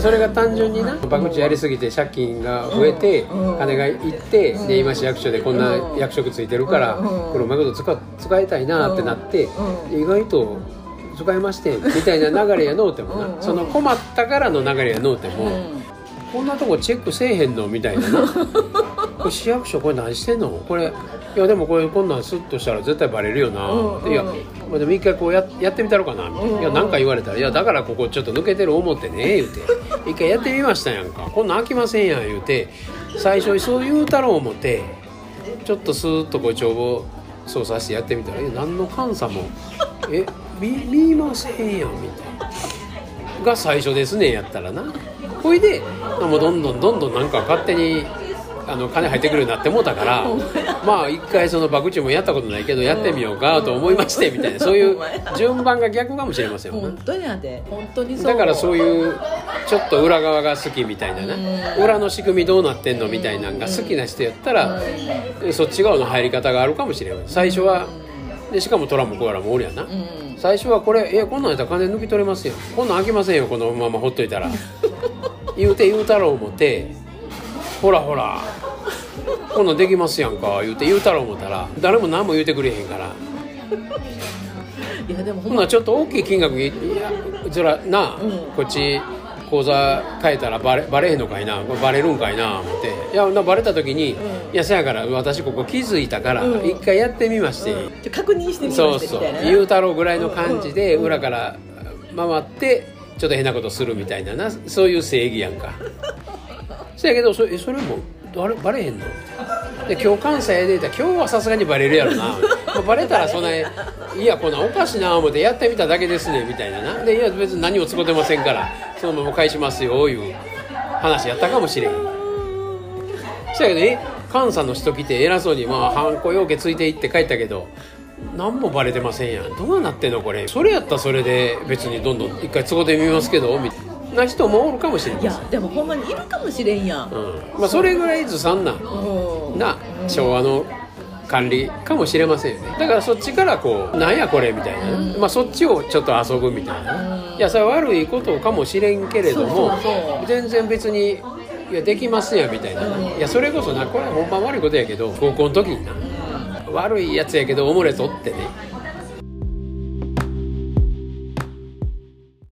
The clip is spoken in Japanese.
それが単純にな博打やりすぎて借金が増えて、うん金がいって、で今市役所でこんな役職ついてるから、うん。これうまいこと使使いたいなってなって、うん。意外と使いましてんみたいな流れやのうてもな、うん。その困ったからの流れやのうても、うんこんなとこチェックせえへんのみたいなな これ市役所これ何してんの？これいやでもこれこんなんスッとしたら絶対バレるよな、うんいや、うん。まあ、でも一回こうややってみたろかな。みたいな、うん。いや何か言われたら「いやだからここちょっと抜けてる思ってね」言うて「一回やってみましたやんか。こんなん飽きませんやん」言うて。最初にそう言うたろう思ってちょっとスーッとこう帳簿操作してやってみたら「え何の監査も。え見見ませんやん」みたいな。が最初ですねやったらな。ほいでもうどんどんどんどんなんか勝手にあの金入ってくるようになってもうたからまあ一回その博打もやったことないけどやってみようかと思いましてみたいなそういう順番が逆かもしれませんよ本当やで。本当にそう。だからそういうちょっと裏側が好きみたいなうん。な裏の仕組みどうなってんのみたいなのが好きな人やったらそっち側の入り方があるかもしれない最初はでしかもトラもコアラもおるやんな。うん最初はこれ「えこんなんやったら金抜き取れますよ。こんなん飽きませんよ。このままほっといたら」言うて言うたろう思って「ほらほら。こんなんできますやんか」言うて言うたろう思ったら誰も何も言うてくれへんから。いやでもほんならちょっと大きい金額いやそらな、うん。こっち口座変えたらバレバレへんのかいなバレるんかいな思って。いやなバレた時に「ん。いやそやから私ここ気づいたからうん。一回やってみまして」ちょ確認してみまそうそうしたみたいな言うたろうぐらいの感じでうん。裏から回ってちょっと変なことするみたいななそういう正義やんか。そやけどそえそれもバレバレへんの？で今日関西で言ったら今日はさすがにバレるやろなまあバレたらそんないやこんなんおかしいな思ってやってみただけですねみたいなな。でいや別に何も使ってませんからそのまま返しますよいう話やったかもしれん。そやけどえ関西の人来て偉そうにまあハンコ要件ついていって帰ったけど何もバレてませんやん。どうなってんのこれ。それやったらそれで別にどんどん一回都合で見ますけどみたいな。人もおるかもしれないいやでもほんまにいるかもしれんやん。うん。まあ、それぐらいずさんなうん。な昭和の管理かもしれませんよね。だからそっちからこう「なんやこれ」みたいな、まあ、そっちをちょっと遊ぶみたいな、いやそれは悪いことかもしれんけれども全然別に「いやできますや」みたいな、いやそれこそなこれは本番悪いことやけど高校の時にな、悪いやつやけどおもれとってね